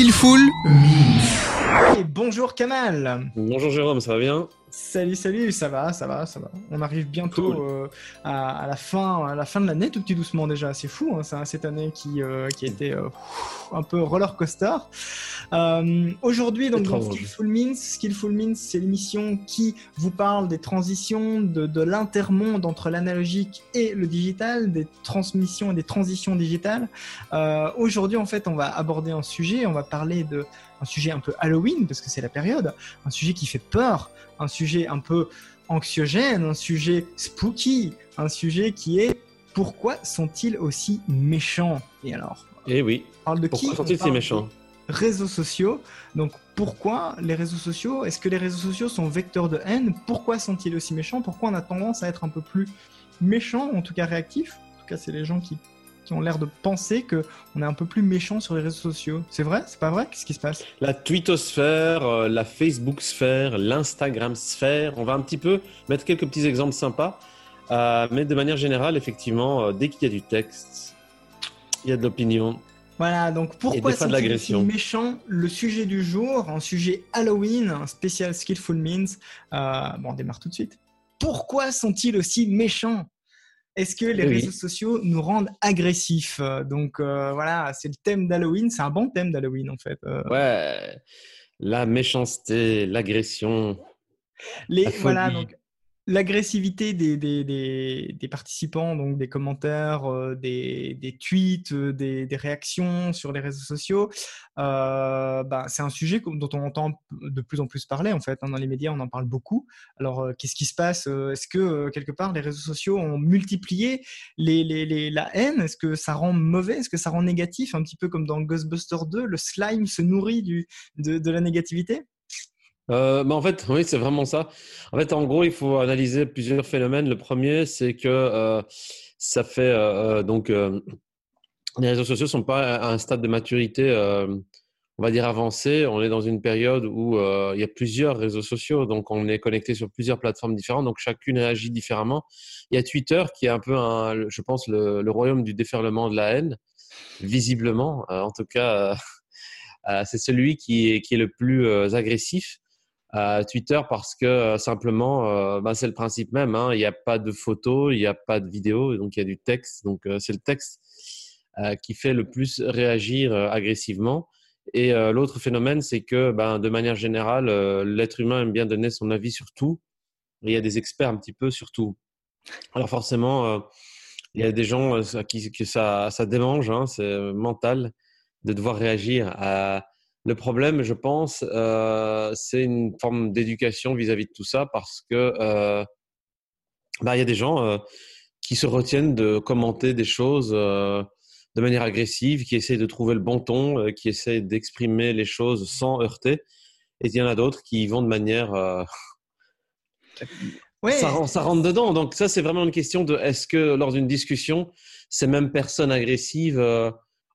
Skillful Et bonjour Kamal. Bonjour Jérôme, ça va bien? Salut, salut, ça va, ça va, ça va. On arrive bientôt euh, à, la fin, à la fin de l'année, tout petit doucement déjà. C'est fou, hein, ça, cette année qui, euh, qui a été euh, un peu roller coaster. Aujourd'hui, donc dans Skillful Means, Skillful Means, c'est l'émission qui vous parle des transitions, de, de l'intermonde entre l'analogique et le digital, des transmissions et des transitions digitales. Aujourd'hui, en fait, on va aborder un sujet, on va parler de un sujet un peu Halloween, parce que c'est la période, un sujet qui fait peur, un sujet un peu anxiogène, un sujet spooky, un sujet qui est pourquoi sont-ils aussi méchants? Et alors Eh oui. parle de pourquoi sont-ils si méchants? Réseaux sociaux. Donc pourquoi les réseaux sociaux? Est-ce que les réseaux sociaux sont vecteurs de haine? Pourquoi sont-ils aussi méchants? Pourquoi on a tendance à être un peu plus méchant, en tout cas réactif En tout cas, c'est les gens qui ont l'air de penser que on est un peu plus méchant sur les réseaux sociaux. C'est vrai? C'est pas vrai? Qu'est-ce qui se passe? La twittosphère, euh, la Facebook sphère, l'Instagram sphère. On va un petit peu mettre quelques petits exemples sympas. Euh, mais de manière générale, effectivement, euh, dès qu'il y a du texte, il y a de l'opinion. Voilà, donc pourquoi c'est de méchant Le sujet du jour, un sujet Halloween, un spécial Skillful Means. bon, on démarre tout de suite. Pourquoi sont-ils aussi méchants? Est-ce que les réseaux sociaux nous rendent agressifs? Donc euh, voilà, c'est le thème d'Halloween. C'est un bon thème d'Halloween en fait. Euh. Ouais, la méchanceté, l'agression. Les voilà donc l'agressivité des, participants, donc des commentaires, euh, des, tweets, euh, des, réactions sur les réseaux sociaux, euh, bah, c'est un sujet dont on entend de plus en plus parler en fait. Hein, dans les médias, on en parle beaucoup. Alors, qu'est-ce qui se passe Est-ce que quelque part les réseaux sociaux ont multiplié la haine? Est-ce que ça rend mauvais? Est-ce que ça rend négatif? Un petit peu comme dans Ghostbusters 2, le slime se nourrit de la négativité? Euh, bah, en fait, oui, c'est vraiment ça. En fait, en gros, il faut analyser plusieurs phénomènes. Le premier, c'est que euh, ça fait euh, donc les réseaux sociaux sont pas à un stade de maturité, on va dire avancé. On est dans une période où il y a plusieurs réseaux sociaux, donc on est connecté sur plusieurs plateformes différentes, donc chacune réagit différemment. Il y a Twitter qui est un peu, je pense, le, royaume du déferlement de la haine, visiblement. en tout cas. c'est celui qui est le plus agressif. Twitter parce que euh, simplement, euh, bah, c'est le principe même. Hein. Il n'y a pas de photos, il n'y a pas de vidéos, donc il y a du texte. Donc euh, c'est le texte qui fait le plus réagir agressivement. Et l'autre phénomène, c'est que ben, de manière générale, l'être humain aime bien donner son avis sur tout. il y a des experts un petit peu sur tout. Alors forcément, il y a des gens à qui que ça, ça démange, hein, c'est mental de devoir réagir à le problème, je pense, euh, c'est une forme d'éducation vis-à-vis de tout ça parce que euh, bah, il y a des gens euh, qui se retiennent de commenter des choses de manière agressive, qui essayent de trouver le bon ton, qui essayent d'exprimer les choses sans heurter. Et il y en a d'autres qui vont de manière ça, ça, rentre dedans. Donc ça, c'est vraiment une question de est-ce que lors d'une discussion, ces mêmes personnes agressives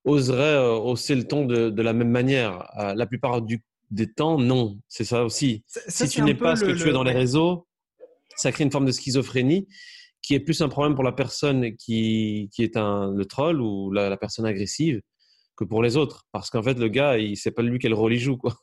oserait euh, hausser le ton de, la même manière. Euh, la plupart du, des temps, non. C'est ça aussi. si tu n'es pas ce que tu es dans les réseaux, ça crée une forme de schizophrénie qui est plus un problème pour la personne qui, qui est un, le troll ou la personne agressive que pour les autres. Parce qu'en fait, le gars, il sait pas lui quel rôle il joue. Quoi.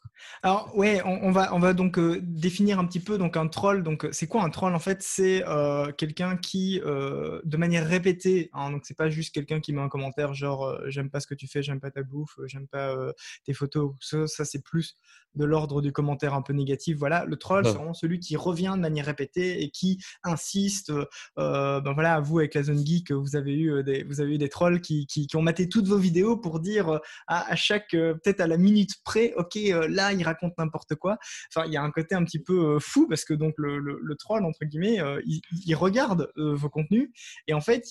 Alors, ouais, on, va, on va donc euh, définir un petit peu donc un troll. Donc, c'est quoi un troll En fait, c'est euh, quelqu'un qui, euh, de manière répétée, hein, donc c'est pas juste quelqu'un qui met un commentaire genre j'aime pas ce que tu fais, j'aime pas ta bouffe, j'aime pas tes photos. Ça, ça c'est plus de l'ordre du commentaire un peu négatif. Voilà, le troll, c'est vraiment celui qui revient de manière répétée et qui insiste. ben voilà, vous avec la zone geek, vous avez eu des, vous avez eu des trolls qui, qui, qui ont maté toutes vos vidéos pour dire euh, à, chaque, euh, peut-être à la minute près, ok, euh, il raconte n'importe quoi. Enfin, il y a un côté un petit peu fou parce que donc le, troll, entre guillemets, il, regarde vos contenus et en fait,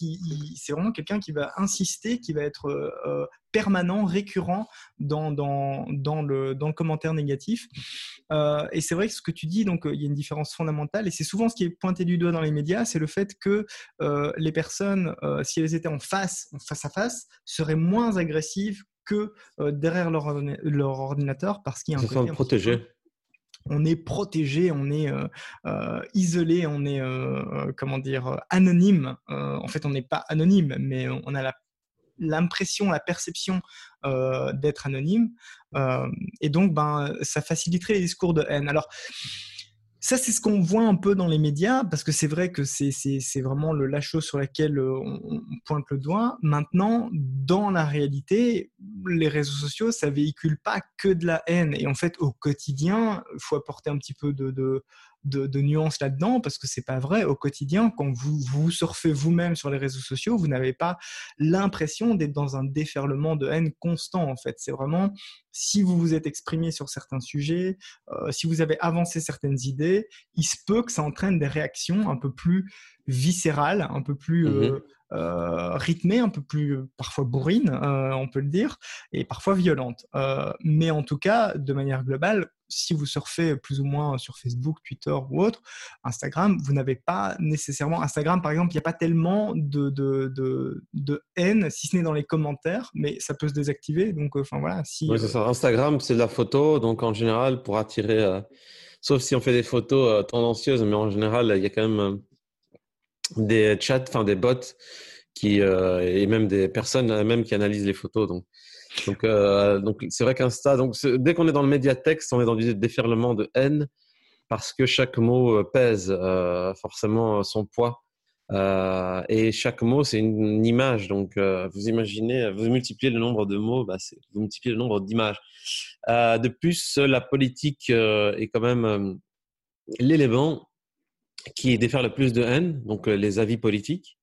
c'est vraiment quelqu'un qui va insister, qui va être permanent, récurrent dans, le, dans le commentaire négatif. et c'est vrai que ce que tu dis, donc il y a une différence fondamentale, et c'est souvent ce qui est pointé du doigt dans les médias, c'est le fait que les personnes, si elles étaient en face, en face à face, seraient moins agressives que euh, derrière leur, leur, ordinateur parce qu'il y a un côté protégé. On est protégé, on est euh, euh, isolé, on est comment dire anonyme. en fait, on n'est pas anonyme, mais on a la l'impression, la perception d'être anonyme. et donc, ben, ça faciliterait les discours de haine. Alors, ça, c'est ce qu'on voit un peu dans les médias, parce que c'est vrai que c'est vraiment le, la chose sur laquelle euh, on, pointe le doigt. Maintenant, dans la réalité, les réseaux sociaux, ça véhicule pas que de la haine. Et en fait, au quotidien, il faut apporter un petit peu de, de, nuances là-dedans parce que c'est pas vrai. Au quotidien, quand vous vous surfez vous-même sur les réseaux sociaux, vous n'avez pas l'impression d'être dans un déferlement de haine constant. En fait, c'est vraiment si vous vous êtes exprimé sur certains sujets, euh, si vous avez avancé certaines idées, il se peut que ça entraîne des réactions un peu plus viscérales, un peu plus mmh euh, euh, rythmées, un peu plus parfois bourrines, on peut le dire, et parfois violentes. mais en tout cas, de manière globale, si vous surfez plus ou moins sur Facebook, Twitter ou autre, Instagram, vous n'avez pas nécessairement. Instagram, par exemple, il n'y a pas tellement de, de, de, haine, si ce n'est dans les commentaires, mais ça peut se désactiver. Donc, enfin voilà. Si, oui, c'est ça. Instagram, c'est de la photo. Donc, en général, pour attirer. Euh, sauf si on fait des photos euh, tendancieuses, mais en général, il y a quand même euh, des chats, enfin des bots qui, et même des personnes même qui analysent les photos. Donc, donc, euh, donc c'est vrai qu'Insta, donc dès qu'on est dans le médiatexte, on est dans du déferlement de haine parce que chaque mot euh, pèse euh, forcément son poids. et chaque mot, c'est une, image. Donc, vous imaginez, vous multipliez le nombre de mots, bah, vous multipliez le nombre d'images. de plus, la politique est quand même l'élément qui déferle le plus de haine, donc les avis politiques.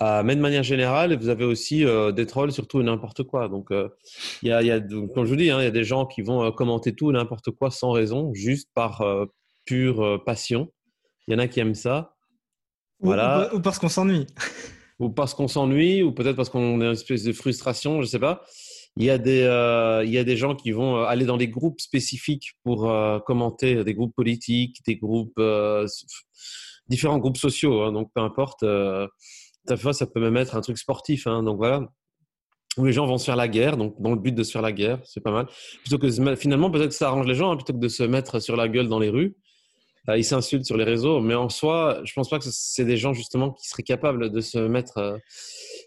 Euh, mais de manière générale, vous avez aussi euh, des trolls surtout n'importe quoi. Donc, euh, il y, a, y a, comme je vous dis, hein, il y a des gens qui vont commenter tout n'importe quoi sans raison, juste par pure passion. Il y en a qui aiment ça. Voilà. Ou, parce qu'on s'ennuie. ou parce qu'on s'ennuie, ou peut-être parce qu'on a une espèce de frustration, je ne sais pas. Il y, a des, il y a des gens qui vont aller dans des groupes spécifiques pour commenter des groupes politiques, des groupes, différents groupes sociaux. Hein, donc, peu importe fois, ça peut même être un truc sportif. Hein, donc voilà, où les gens vont se faire la guerre, donc dans le but de se faire la guerre, c'est pas mal. Plutôt que finalement, peut-être que ça arrange les gens, hein, plutôt que de se mettre sur la gueule dans les rues. Euh, ils s'insultent sur les réseaux, mais en soi, je pense pas que c'est des gens justement qui seraient capables de se mettre euh,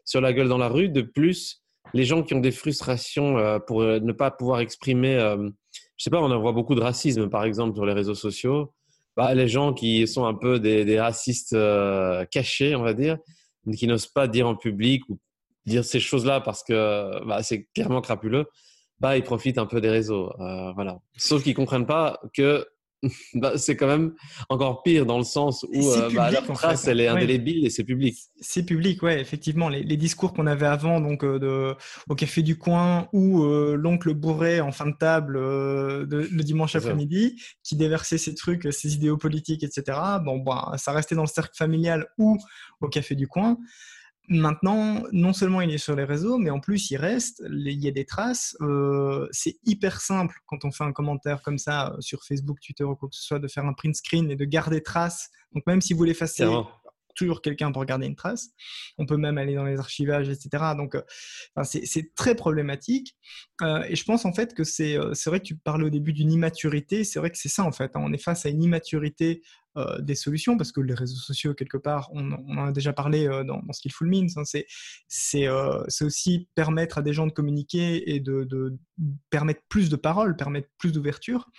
sur la gueule dans la rue. De plus, les gens qui ont des frustrations euh, pour ne pas pouvoir exprimer, je sais pas, on en voit beaucoup de racisme par exemple sur les réseaux sociaux. Bah, les gens qui sont un peu des racistes cachés, on va dire, qui n'osent pas dire en public ou dire ces choses-là parce que bah, c'est clairement crapuleux, bah, ils profitent un peu des réseaux. Euh, voilà. Sauf qu'ils ne comprennent pas que bah, c'est quand même encore pire dans le sens où euh, bah, la trace, elle est indélébile et c'est public. C'est public, ouais, effectivement. Les, discours qu'on avait avant, donc euh, de, au café du coin ou l'oncle bourré en fin de table de, le dimanche après-midi, qui déversait ses trucs, ses idéaux politiques, etc. Bon, bah, ça restait dans le cercle familial ou au café du coin. Maintenant, non seulement il est sur les réseaux, mais en plus il reste, il y a des traces. Euh, c'est hyper simple quand on fait un commentaire comme ça euh, sur Facebook, Twitter ou quoi que ce soit, de faire un print screen et de garder trace. Donc même si vous l'effacez, toujours quelqu'un pour garder une trace. On peut même aller dans les archivages, etc. Donc, euh, c'est très problématique. Euh, et je pense en fait que euh, c'est vrai que tu parlais au début d'une immaturité. C'est vrai que c'est ça en fait. Hein. On est face à une immaturité des solutions parce que les réseaux sociaux, quelque part, on, en a déjà parlé dans, dans Skillful Means. Hein, c'est aussi permettre à des gens de communiquer et de, de permettre plus de paroles, permettre plus d'ouverture.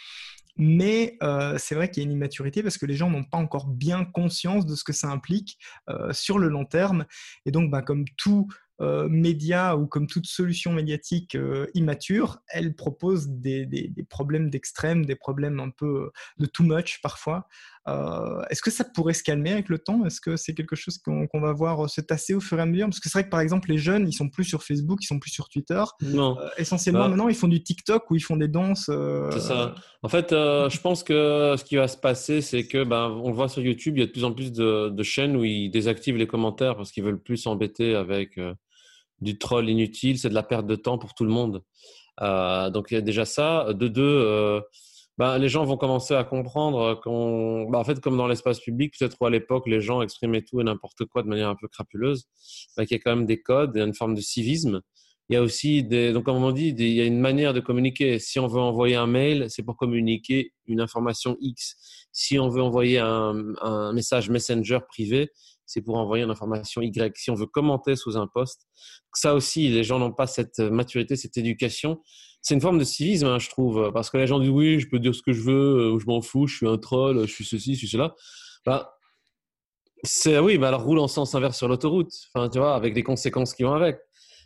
Mais euh, c'est vrai qu'il y a une immaturité parce que les gens n'ont pas encore bien conscience de ce que ça implique euh, sur le long terme. Et donc, bah, comme tout euh, média ou comme toute solution médiatique immature, elle propose des, des problèmes d'extrême, des problèmes un peu de too much parfois. Euh, est-ce que ça pourrait se calmer avec le temps? Est-ce que c'est quelque chose qu'on va voir se tasser au fur et à mesure? Parce que c'est vrai que par exemple, les jeunes, ils sont plus sur Facebook, ils sont plus sur Twitter. Non. Euh, essentiellement, bah maintenant, ils font du TikTok où ils font des danses. Euh, c'est ça. En fait, je pense que ce qui va se passer, c'est que ben, on le voit sur YouTube, il y a de plus en plus de, chaînes où ils désactivent les commentaires parce qu'ils veulent plus s'embêter avec du troll inutile. C'est de la perte de temps pour tout le monde. donc il y a déjà ça. De deux bah, les gens vont commencer à comprendre qu'on, bah, en fait, comme dans l'espace public, peut-être à l'époque, les gens exprimaient tout et n'importe quoi de manière un peu crapuleuse, bah, qu'il y a quand même des codes, a une forme de civisme. Il y a aussi des, donc comme on dit, il y a une manière de communiquer. Si on veut envoyer un mail, c'est pour communiquer une information X. Si on veut envoyer un, un message Messenger privé, c'est pour envoyer une information Y. Si on veut commenter sous un post, ça aussi, les gens n'ont pas cette maturité, cette éducation. C'est une forme de civisme, hein, je trouve, parce que les gens disent oui, je peux dire ce que je veux, je m'en fous, je suis un troll, je suis ceci, je suis cela. Bah, c'est oui, bah alors roule en sens inverse sur l'autoroute, enfin, tu vois, avec les conséquences qui vont avec.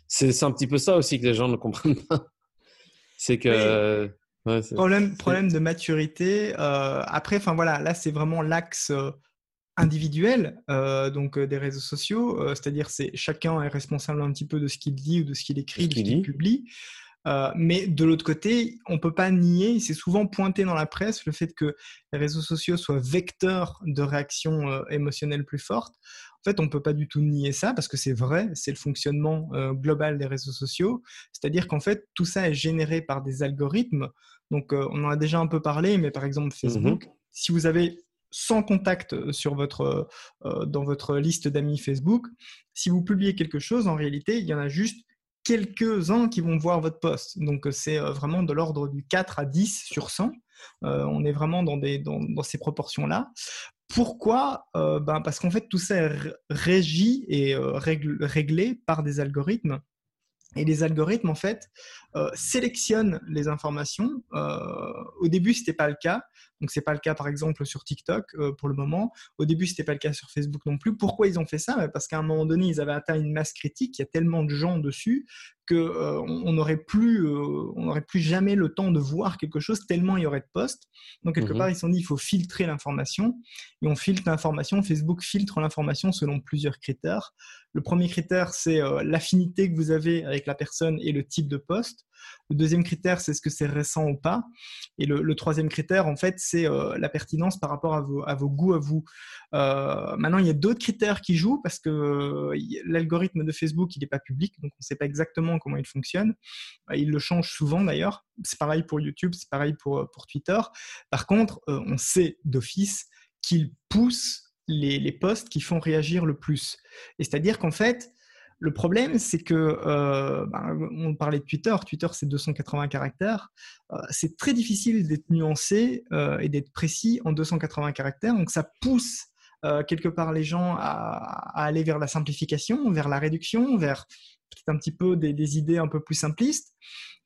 C'est un petit peu ça aussi que les gens ne comprennent pas. C'est que problème, problème de maturité. Euh, après, enfin voilà, là c'est vraiment l'axe euh, individuel euh, donc des réseaux sociaux, c'est-à-dire c'est chacun est responsable un petit peu de ce qu'il dit ou de ce qu'il écrit, de ce qu'il publie. Mais de l'autre côté, on peut pas nier, c'est souvent pointé dans la presse le fait que les réseaux sociaux soient vecteurs de réactions émotionnelles plus fortes. En fait, on ne peut pas du tout nier ça parce que c'est vrai, c'est le fonctionnement global des réseaux sociaux. C'est-à-dire qu'en fait, tout ça est généré par des algorithmes donc, euh, on en a déjà un peu parlé, mais par exemple, Facebook, mhm. si vous avez 100 contacts euh, sur votre, euh, dans votre liste d'amis Facebook, si vous publiez quelque chose, en réalité, il y en a juste quelques-uns qui vont voir votre post. Donc, c'est vraiment de l'ordre du 4 à 10 sur 100. on est vraiment dans, ces proportions-là. Pourquoi ben Parce qu'en fait, tout ça est régi et réglé par des algorithmes et les algorithmes, en fait, euh, sélectionnent les informations. Euh, au début, ce n'était pas le cas. Donc, ce n'est pas le cas, par exemple, sur TikTok euh, pour le moment. Au début, ce n'était pas le cas sur Facebook non plus. Pourquoi ils ont fait ça? Parce qu'à un moment donné, ils avaient atteint une masse critique. Il y a tellement de gens dessus qu'on euh, on n'aurait plus, on n'aurait plus jamais le temps de voir quelque chose tellement il y aurait de posts. Donc quelque mhm. part, ils se sont dit il faut filtrer l'information et on filtre l'information. Facebook filtre l'information selon plusieurs critères. Le premier critère, c'est l'affinité que vous avez avec la personne et le type de poste. Le deuxième critère, c'est est-ce que c'est récent ou pas. Et le, troisième critère, en fait, c'est euh, la pertinence par rapport à vos, goûts à vous. Euh, maintenant, il y a d'autres critères qui jouent parce que euh, l'algorithme de Facebook, il n'est pas public, donc on ne sait pas exactement comment il fonctionne. Il le change souvent d'ailleurs. C'est pareil pour YouTube, c'est pareil pour, pour Twitter. Par contre, on sait d'office qu'il pousse les, les posts qui font réagir le plus. Et c'est-à-dire qu'en fait, le problème, c'est que, euh, ben, on parlait de Twitter, Twitter c'est 280 caractères, euh, c'est très difficile d'être nuancé euh, et d'être précis en 280 caractères, donc ça pousse quelque part les gens à, aller vers la simplification, vers la réduction, vers peut-être un petit peu des, idées un peu plus simplistes.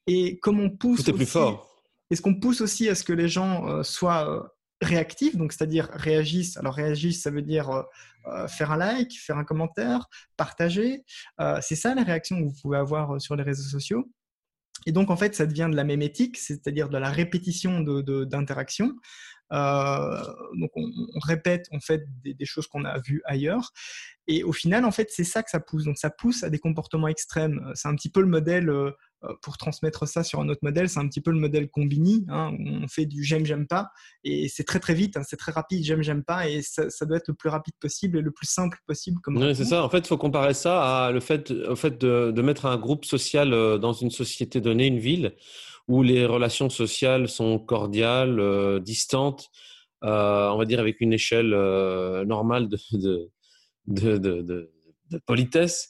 Et comme on pousse... Tout est plus fort. Est-ce qu'on pousse aussi à ce que les gens soient réactifs, donc c'est-à-dire réagissent. Alors réagissent, ça veut dire euh, euh, faire un like, faire un commentaire, partager. Euh, c'est ça la réaction que vous pouvez avoir sur les réseaux sociaux. Et donc en fait, ça devient de la mémétique, c'est-à-dire de la répétition d'interaction. De, donc on, répète en fait des, des choses qu'on a vues ailleurs. Et au final, en fait, c'est ça que ça pousse. Donc ça pousse à des comportements extrêmes. C'est un petit peu le modèle euh, pour transmettre ça sur un autre modèle, c'est un petit peu le modèle Combini, hein, où on fait du j'aime, j'aime pas, et c'est très très vite, hein, c'est très rapide, j'aime, j'aime pas, et ça, doit être le plus rapide possible et le plus simple possible. Comme oui, c'est ça. En fait, il faut comparer ça à le fait, au fait de, de, mettre un groupe social euh, dans une société donnée, une ville, où les relations sociales sont cordiales, euh, distantes, on va dire avec une échelle normale de, politesse.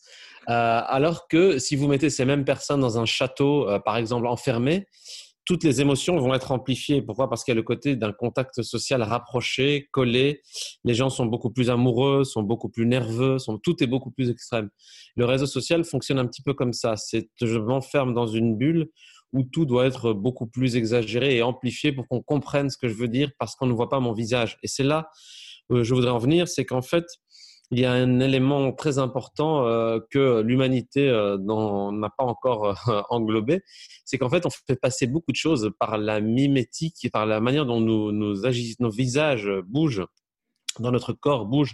Euh, alors que si vous mettez ces mêmes personnes dans un château, euh, par exemple enfermé, toutes les émotions vont être amplifiées. Pourquoi? Parce qu'il y a le côté d'un contact social rapproché, collé. Les gens sont beaucoup plus amoureux, sont beaucoup plus nerveux, sont... tout est beaucoup plus extrême. Le réseau social fonctionne un petit peu comme ça. C'est je m'enferme dans une bulle où tout doit être beaucoup plus exagéré et amplifié pour qu'on comprenne ce que je veux dire parce qu'on ne voit pas mon visage. Et c'est là où je voudrais en venir, c'est qu'en fait, il y a un élément très important euh, que l'humanité euh, n'a pas encore euh, englobé, c'est qu'en fait, on fait passer beaucoup de choses par la mimétique et par la manière dont nous, nos visages bougent, dans notre corps bouge,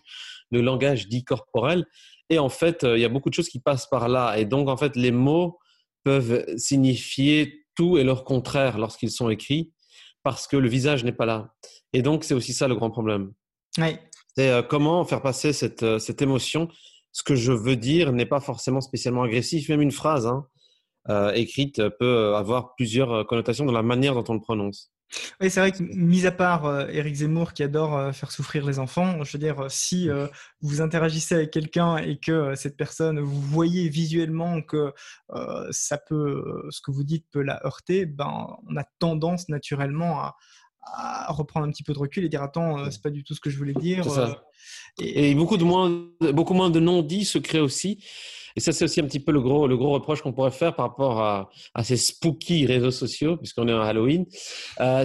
le langage dit corporel. Et en fait, il y a beaucoup de choses qui passent par là. Et donc, en fait, les mots peuvent signifier tout et leur contraire lorsqu'ils sont écrits parce que le visage n'est pas là. Et donc, c'est aussi ça le grand problème. Oui, c'est euh, comment faire passer cette, euh, cette, émotion? Ce que je veux dire n'est pas forcément spécialement agressif. Même une phrase hein, euh, écrite peut avoir plusieurs connotations dans la manière dont on le prononce. Oui, c'est vrai que, mis à part Eric Zemmour qui adore faire souffrir les enfants, je veux dire, si vous interagissez avec quelqu'un et que cette personne, vous voyez visuellement que ça peut, ce que vous dites peut la heurter, ben, on a tendance naturellement à, reprendre un petit peu de recul et dire attends, c'est pas du tout ce que je voulais dire. Et... beaucoup de moins, beaucoup moins de non-dits se créent aussi. Et ça, c'est aussi un petit peu le gros, le gros reproche qu'on pourrait faire par rapport à, à ces spooky réseaux sociaux, puisqu'on est en Halloween.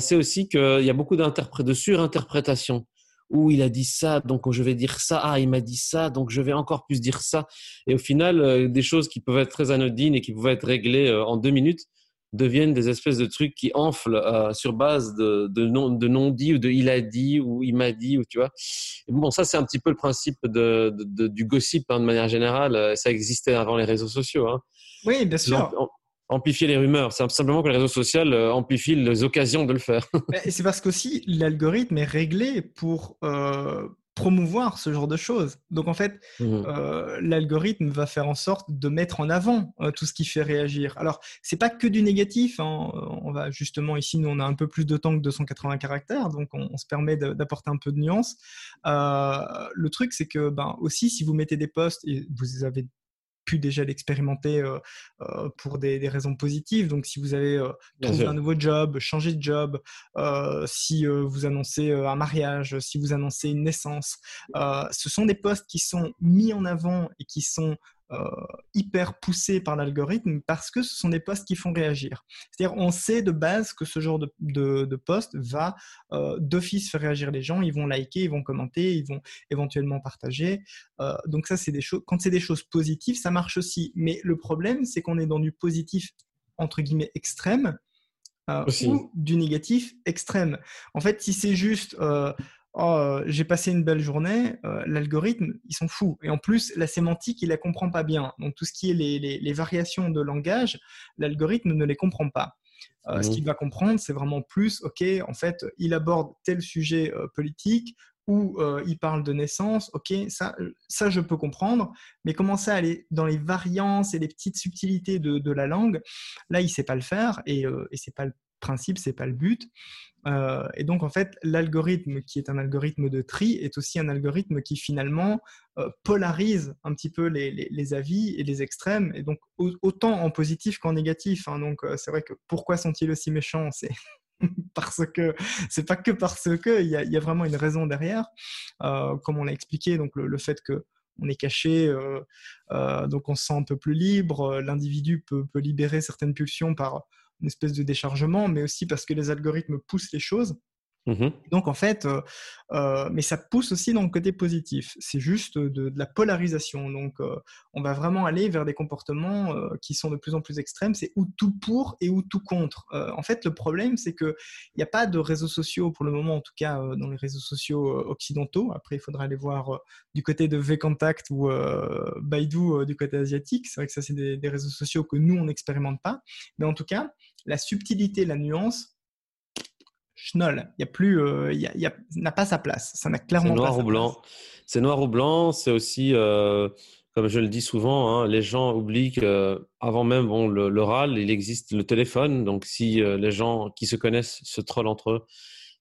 c'est aussi qu'il y a beaucoup de surinterprétation où il a dit ça, donc je vais dire ça, ah, il m'a dit ça, donc je vais encore plus dire ça. Et au final, euh, des choses qui peuvent être très anodines et qui pouvaient être réglées euh, en deux minutes deviennent des espèces de trucs qui enflent euh, sur base de, de, non, de non-dit ou de il a dit ou il m'a dit, ou tu vois. Et bon, ça, c'est un petit peu le principe de, du gossip hein, de manière générale. Ça existait avant les réseaux sociaux. Hein. Oui, bien sûr amplifier les rumeurs. C'est simplement que les réseaux sociaux euh, amplifient les occasions de le faire. Et c'est parce qu'aussi l'algorithme est réglé pour euh, promouvoir ce genre de choses. Donc en fait, mmh. euh, l'algorithme va faire en sorte de mettre en avant tout ce qui fait réagir. Alors c'est pas que du négatif. Hein. On va justement ici, nous on a un peu plus de temps que 280 caractères, donc on, se permet d'apporter un peu de nuance. le truc c'est que ben aussi si vous mettez des posts et vous avez pu déjà l'expérimenter euh, euh, pour des, raisons positives. Donc, si vous avez euh, trouvé un nouveau job, changé de job, si vous annoncez un mariage, si vous annoncez une naissance, ce sont des postes qui sont mis en avant et qui sont hyper poussé par l'algorithme parce que ce sont des posts qui font réagir. C'est-à-dire, on sait de base que ce genre de, de, post va euh, d'office faire réagir les gens. Ils vont liker, ils vont commenter, ils vont éventuellement partager. Euh, donc ça, c'est des choses. Quand c'est des choses positives, ça marche aussi. Mais le problème, c'est qu'on est dans du positif entre guillemets extrême. ou du négatif extrême. En fait, si c'est juste oh, euh, j'ai passé une belle journée, euh, l'algorithme, ils sont fous. Et en plus, la sémantique, il la comprend pas bien. Donc, tout ce qui est les, variations de langage, l'algorithme ne les comprend pas. Euh, ce mmh. qu'il va comprendre, c'est vraiment plus, OK, en fait, il aborde tel sujet politique ou il parle de naissance, OK, ça, ça, je peux comprendre, mais commencer à aller dans les variances et les petites subtilités de, la langue, là, il sait pas le faire et, et c'est pas le principe, c'est pas le but. Euh, et donc, en fait, l'algorithme qui est un algorithme de tri est aussi un algorithme qui finalement euh, polarise un petit peu les, avis et les extrêmes, et donc autant en positif qu'en négatif. Hein. Donc, euh, c'est vrai que pourquoi sont-ils aussi méchants? C'est parce que c'est pas que parce que il y, a vraiment une raison derrière, comme on l'a expliqué. Donc, le, fait que on est caché, donc on se sent un peu plus libre. L'individu peut libérer certaines pulsions par une espèce de déchargement, mais aussi parce que les algorithmes poussent les choses. Mmh Donc en fait, euh, euh, mais ça pousse aussi dans le côté positif. C'est juste de, la polarisation. Donc euh, on va vraiment aller vers des comportements qui sont de plus en plus extrêmes. C'est ou tout pour et ou tout contre. en fait, le problème, c'est qu'il n'y a pas de réseaux sociaux pour le moment, en tout cas dans les réseaux sociaux occidentaux. Après, il faudra aller voir du côté de VKontact ou Baidu du côté asiatique. C'est vrai que ça, c'est des, des réseaux sociaux que nous, on n'expérimente pas. Mais en tout cas, la subtilité, la nuance, schnoll. Il y a plus, euh, il y a, n'a pas sa place. Ça n'a clairement noir ou blanc. C'est noir ou blanc. C'est aussi, euh, comme je le dis souvent, hein, les gens oublient qu'avant même bon, l'oral, il existe le téléphone. Donc, si euh, les gens qui se connaissent se trollent entre eux,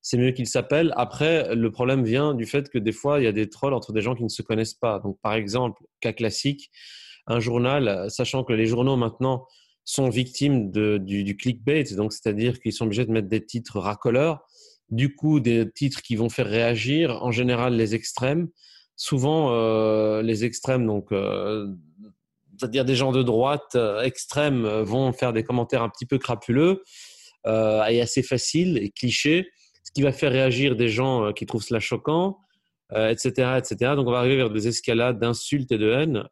c'est mieux qu'ils s'appellent. Après, le problème vient du fait que des fois, il y a des trolls entre des gens qui ne se connaissent pas. Donc, par exemple, cas classique, un journal, sachant que les journaux maintenant sont victimes de, du, clickbait, donc c'est-à-dire qu'ils sont obligés de mettre des titres racoleurs, du coup des titres qui vont faire réagir, en général les extrêmes, souvent euh, les extrêmes, donc euh, c'est-à-dire des gens de droite euh, extrêmes vont faire des commentaires un petit peu crapuleux et assez faciles et clichés, ce qui va faire réagir des gens qui trouvent cela choquant, etc., etc. Donc on va arriver vers des escalades d'insultes et de haine,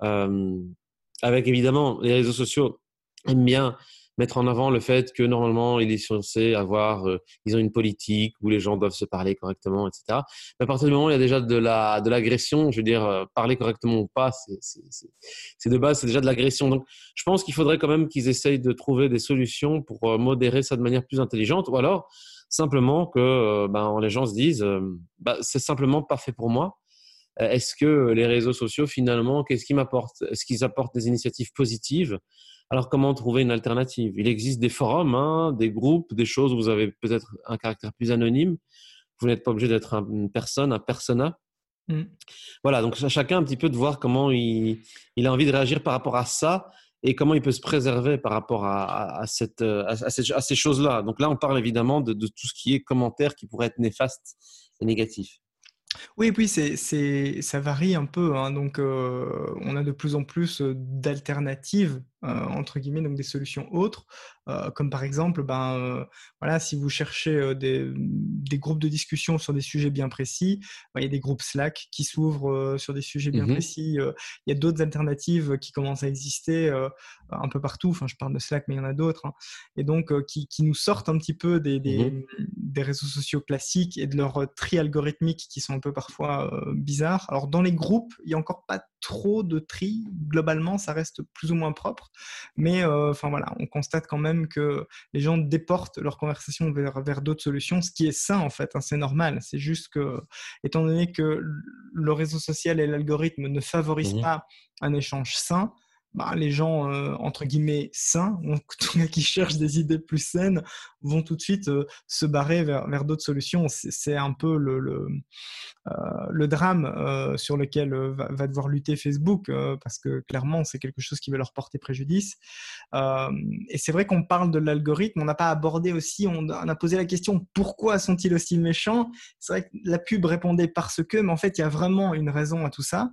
avec évidemment les réseaux sociaux aime bien mettre en avant le fait que normalement il est censé avoir, euh, ils ont une politique où les gens doivent se parler correctement, etc. Mais à partir du moment où il y a déjà de la de l'agression, je veux dire euh, parler correctement ou pas, c'est de base c'est déjà de l'agression. Donc je pense qu'il faudrait quand même qu'ils essayent de trouver des solutions pour euh, modérer ça de manière plus intelligente, ou alors simplement que ben, les gens se disent bah, c'est simplement pas fait pour moi. Est-ce que les réseaux sociaux finalement, qu'est-ce qu'ils m'apportent Est-ce qu'ils apportent des initiatives positives alors, comment trouver une alternative? Il existe des forums, hein, des groupes, des choses où vous avez peut-être un caractère plus anonyme. Vous n'êtes pas obligé d'être une personne, un persona. Mm. Voilà, donc chacun un petit peu de voir comment il, a envie de réagir par rapport à ça et comment il peut se préserver par rapport à, cette, à, ces choses-là. Donc là, on parle évidemment de, de, tout ce qui est commentaire qui pourrait être néfaste et négatif. Oui, oui, c'est, c'est, ça varie un peu. Hein. Donc, euh, on a de plus en plus euh, d'alternatives, euh, entre guillemets, donc des solutions autres, comme par exemple, ben, voilà, si vous cherchez des, des, groupes de discussion sur des sujets bien précis, ben, il y a des groupes Slack qui s'ouvrent sur des sujets bien mmh précis. il y a d'autres alternatives qui commencent à exister un peu partout. Enfin, je parle de Slack, mais il y en a d'autres. Hein. Et donc, qui, qui, nous sortent un petit peu des, des, mmh des réseaux sociaux classiques et de leur tri algorithmique qui sont un peu parfois euh, bizarre. Alors dans les groupes, il n'y a encore pas trop de tri. Globalement, ça reste plus ou moins propre. Mais euh, enfin voilà, on constate quand même que les gens déportent leur conversation vers, vers d'autres solutions, ce qui est sain en fait. Hein, c'est normal. C'est juste que, étant donné que le réseau social et l'algorithme ne favorisent mmh pas un échange sain, bah, les gens, euh, entre guillemets, sains, qui cherchent des idées plus saines, vont tout de suite euh, se barrer vers, vers d'autres solutions. C'est un peu le, le, euh, drame sur lequel va, devoir lutter Facebook, parce que clairement, c'est quelque chose qui va leur porter préjudice. et c'est vrai qu'on parle de l'algorithme, on n'a pas abordé aussi, on, on, a posé la question pourquoi sont-ils aussi méchants? C'est vrai que la pub répondait parce que, mais en fait, il y a vraiment une raison à tout ça.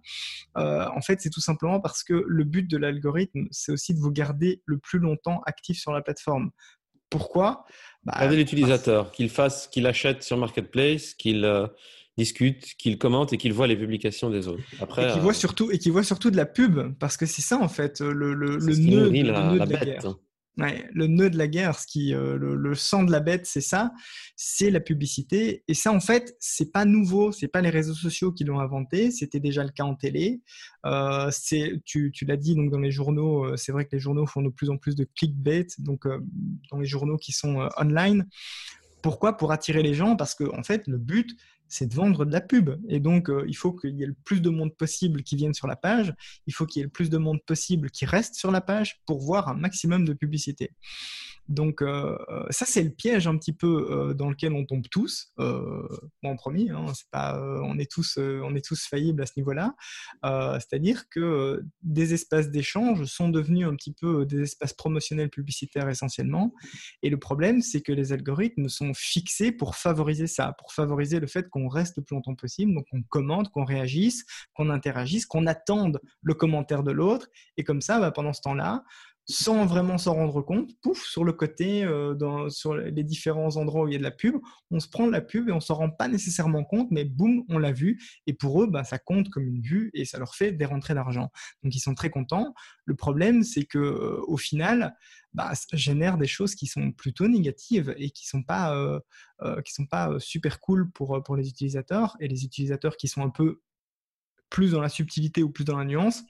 en fait, c'est tout simplement parce que le but de l'algorithme, c'est aussi de vous garder le plus longtemps actif sur la plateforme. Pourquoi bah, l'utilisateur, qu'il fasse, qu'il achète sur Marketplace, qu'il euh, discute, qu'il commente et qu'il voit les publications des autres. Après, et qu'il voit euh, surtout et qu'il voit surtout de la pub, parce que c'est ça en fait le, le, le nœud, de la, bête le nœud de la guerre, ce qui, euh, le, sang de la bête, c'est ça, c'est la publicité. Et ça, en fait, c'est pas nouveau, c'est pas les réseaux sociaux qui l'ont inventé, c'était déjà le cas en télé. Euh, tu, tu l'as dit, donc dans les journaux, euh, c'est vrai que les journaux font de plus en plus de clickbait, donc dans les journaux qui sont online. Pourquoi? Pour attirer les gens, parce que en fait, le but, c'est de vendre de la pub. Et donc, euh, il faut qu'il y ait le plus de monde possible qui vienne sur la page. Il faut qu'il y ait le plus de monde possible qui reste sur la page pour voir un maximum de publicité. Donc euh, ça c'est le piège un petit peu euh, dans lequel on tombe tous. Euh, en hein, pas, on est tous, on est tous faillibles à ce niveau-là. C'est-à-dire que des espaces d'échange sont devenus un petit peu des espaces promotionnels publicitaires essentiellement. Et le problème, c'est que les algorithmes sont fixés pour favoriser ça, pour favoriser le fait qu'on reste le plus longtemps possible, donc qu'on commente, qu'on réagisse, qu'on interagisse, qu'on attende le commentaire de l'autre. Et comme ça, bah, pendant ce temps-là, sans vraiment s'en rendre compte, pouf, sur le côté, euh, dans, sur les différents endroits où il y a de la pub, on se prend la pub et on s'en rend pas nécessairement compte, mais boum, on l'a vu. Et pour eux, bah, ça compte comme une vue et ça leur fait des rentrées d'argent. Donc ils sont très contents. Le problème, c'est que euh, au final, bah, ça génère des choses qui sont plutôt négatives et qui sont euh, sont pas super cool pour, pour les utilisateurs. Et les utilisateurs qui sont un peu plus dans la subtilité ou plus dans la nuance,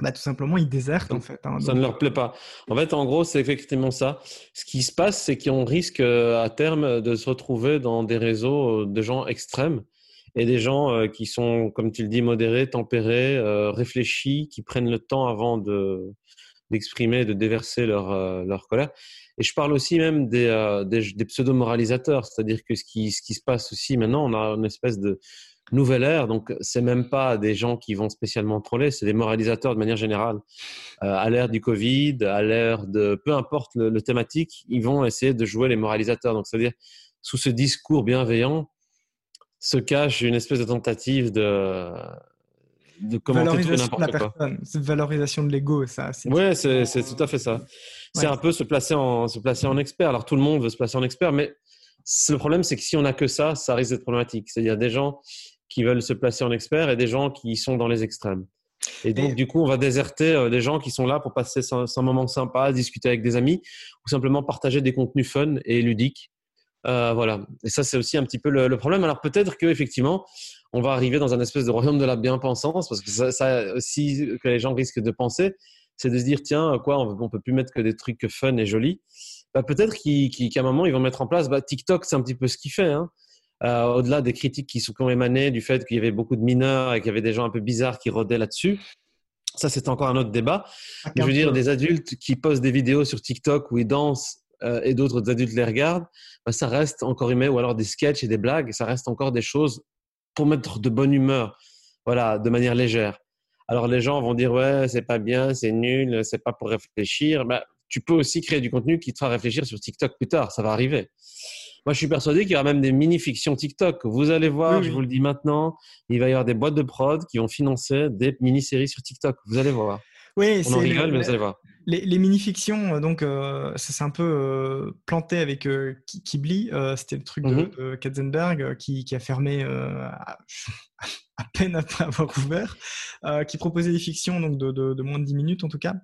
bah, tout simplement, ils désertent en fait. Hein, ça ne leur plaît pas. En fait, en gros, c'est effectivement ça. Ce qui se passe, c'est qu'on risque euh, à terme de se retrouver dans des réseaux euh, de gens extrêmes et des gens euh, qui sont, comme tu le dis, modérés, tempérés, réfléchis, qui prennent le temps avant de d'exprimer, de déverser leur, leur colère. Et je parle aussi même des, des, des pseudo-moralisateurs, c'est-à-dire que ce qui, ce qui se passe aussi maintenant, on a une espèce de, nouvelle ère. Donc, c'est même pas des gens qui vont spécialement troller, c'est des moralisateurs de manière générale. Euh, à l'ère du Covid, à l'ère de peu importe le, thématique, ils vont essayer de jouer les moralisateurs. Donc, c'est-à-dire, sous ce discours bienveillant, se cache une espèce de tentative de, de commenter tout n'importe quoi. C'est valorisation de l'ego, ça. Oui, c'est tout à fait ça. C'est un peu se placer, en, se placer en expert. Alors, tout le monde veut se placer en expert, mais le problème, c'est que si on n'a que ça, ça risque d'être problématique. C'est-à-dire des gens qui veulent se placer en expert et des gens qui sont dans les extrêmes. Et donc, du coup, on va déserter euh, des gens qui sont là pour passer un, moment sympa, discuter avec des amis ou simplement partager des contenus fun et ludiques. Euh, voilà. Et ça, c'est aussi un petit peu le, problème. Alors, peut-être qu'effectivement, on va arriver dans un espèce de royaume de la bien-pensance parce que ça, ça, aussi que les gens risquent de penser, c'est de se dire tiens, quoi, on, ne peut plus mettre que des trucs fun et jolis. Bah, peut-être qu'à un moment, ils vont mettre en place. Bah, TikTok, c'est un petit peu ce qu'il fait. Hein. Euh, au-delà des critiques qui, sont, qui ont émané du fait qu'il y avait beaucoup de mineurs et qu'il y avait des gens un peu bizarres qui rôdaient là-dessus. Ça, c'est encore un autre débat. je veux dire, des adultes qui postent des vidéos sur TikTok où ils dansent euh, et d'autres adultes les regardent, bah, ça reste encore humain, ou alors des sketchs et des blagues, ça reste encore des choses pour mettre de bonne humeur, voilà, de manière légère. Alors les gens vont dire ouais, c'est pas bien, c'est nul, c'est pas pour réfléchir. Bah, tu peux aussi créer du contenu qui te fera réfléchir sur TikTok plus tard, ça va arriver. Moi, je suis persuadé qu'il y aura même des mini-fictions TikTok. Vous allez voir, je vous le dis maintenant, il va y avoir des boîtes de prod qui vont financer des mini-séries sur TikTok. Vous allez voir. Oui, On en rigole, mais vous allez voir. Les, mini-fictions, euh, donc, euh, ça s'est un peu euh, planté avec Kibli. C'était le truc de, mm Katzenberg qui, a fermé à, peine après avoir ouvert, qui proposait des fictions donc de, de, moins de 10 minutes en tout cas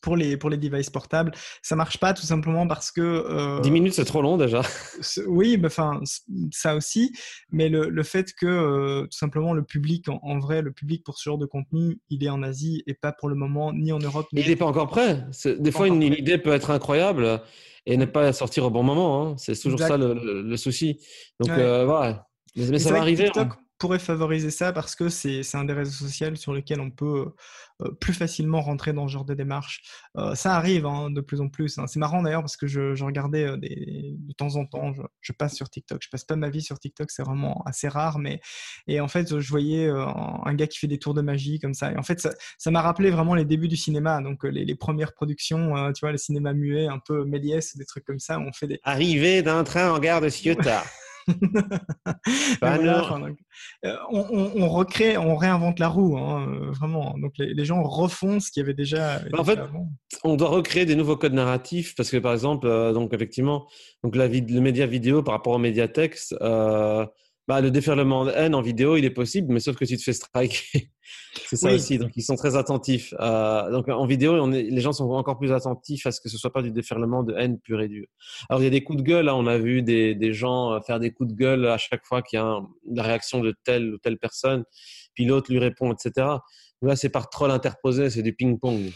pour les, pour les devices portables. Ça marche pas tout simplement parce que... Euh, 10 minutes, c'est trop long déjà. Oui, enfin, ça aussi. Mais le, le fait que euh, tout simplement le public, en, vrai, le public pour ce genre de contenu, il est en Asie et pas pour le moment ni en Europe. Ni il n'est pas encore prêt. Des fois, une, idée peut être incroyable et ne pas sortir au bon moment. Hein. C'est toujours ça le, le, souci. Donc, euh, voilà. Mais, ça va arriver. TikTok hein. Pourrait favoriser ça parce que c'est un des réseaux sociaux sur lesquels on peut euh, plus facilement rentrer dans ce genre de démarche. Euh, ça arrive hein, de plus en plus. Hein. C'est marrant d'ailleurs parce que je, regardais euh, de temps en temps, je, passe sur TikTok. Je passe pas ma vie sur TikTok, c'est vraiment assez rare. Mais et en fait, je voyais un gars qui fait des tours de magie comme ça. Et en fait, ça m'a rappelé vraiment les débuts du cinéma, donc les, premières productions, tu vois, le cinéma muet, un peu Méliès, des trucs comme ça. Où on fait des arrivée d'un train en gare de Ciotat. Euh, on, recrée, on réinvente la roue, hein, euh, vraiment. Donc les, gens refont ce qu'il y avait déjà. en fait, on doit recréer des nouveaux codes narratifs parce que par exemple, euh, donc effectivement, donc la le média vidéo par rapport au média texte, bah, le déferlement de haine en vidéo, il est possible, mais sauf que tu te fais striker. c'est ça aussi. Donc, ils sont très attentifs. Donc, en vidéo, on est, les gens sont encore plus attentifs à ce que ce soit pas du déferlement de haine pur et dur. Alors, il y a des coups de gueule. Hein. On a vu des, des, gens euh, faire des coups de gueule à chaque fois qu'il y a une réaction de telle ou telle personne. Puis l'autre lui répond, etc. Là, c'est par troll interposé, c'est du ping-pong.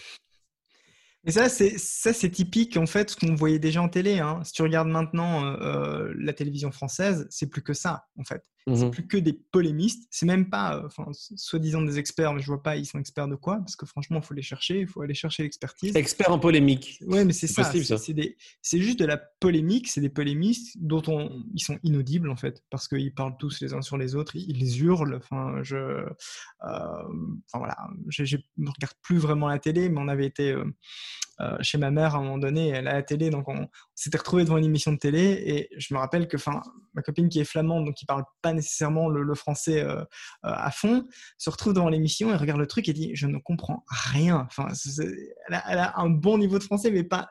Et ça, c'est ça, c'est typique en fait ce qu'on voyait déjà en télé. Hein. Si tu regardes maintenant euh, euh, la télévision française, c'est plus que ça en fait. C'est mmh plus que des polémistes. C'est même pas, euh, enfin, soi-disant des experts, mais je vois pas ils sont experts de quoi, parce que franchement, il faut les chercher, il faut aller chercher l'expertise. Experts en polémique. Ouais, mais c'est ça. C'est juste de la polémique. C'est des polémistes dont on, ils sont inaudibles en fait, parce qu'ils parlent tous les uns sur les autres, ils, les hurlent. Enfin, je, enfin voilà, je, je regarde plus vraiment la télé, mais on avait été euh, chez ma mère à un moment donné, elle a la télé, donc on, s'était retrouvé devant une émission de télé et je me rappelle que, enfin, ma copine qui est flamande, donc qui parle pas nécessairement le, français euh, euh, à fond, se retrouve devant l'émission et regarde le truc et dit je ne comprends rien. Enfin, elle a, un bon niveau de français, mais pas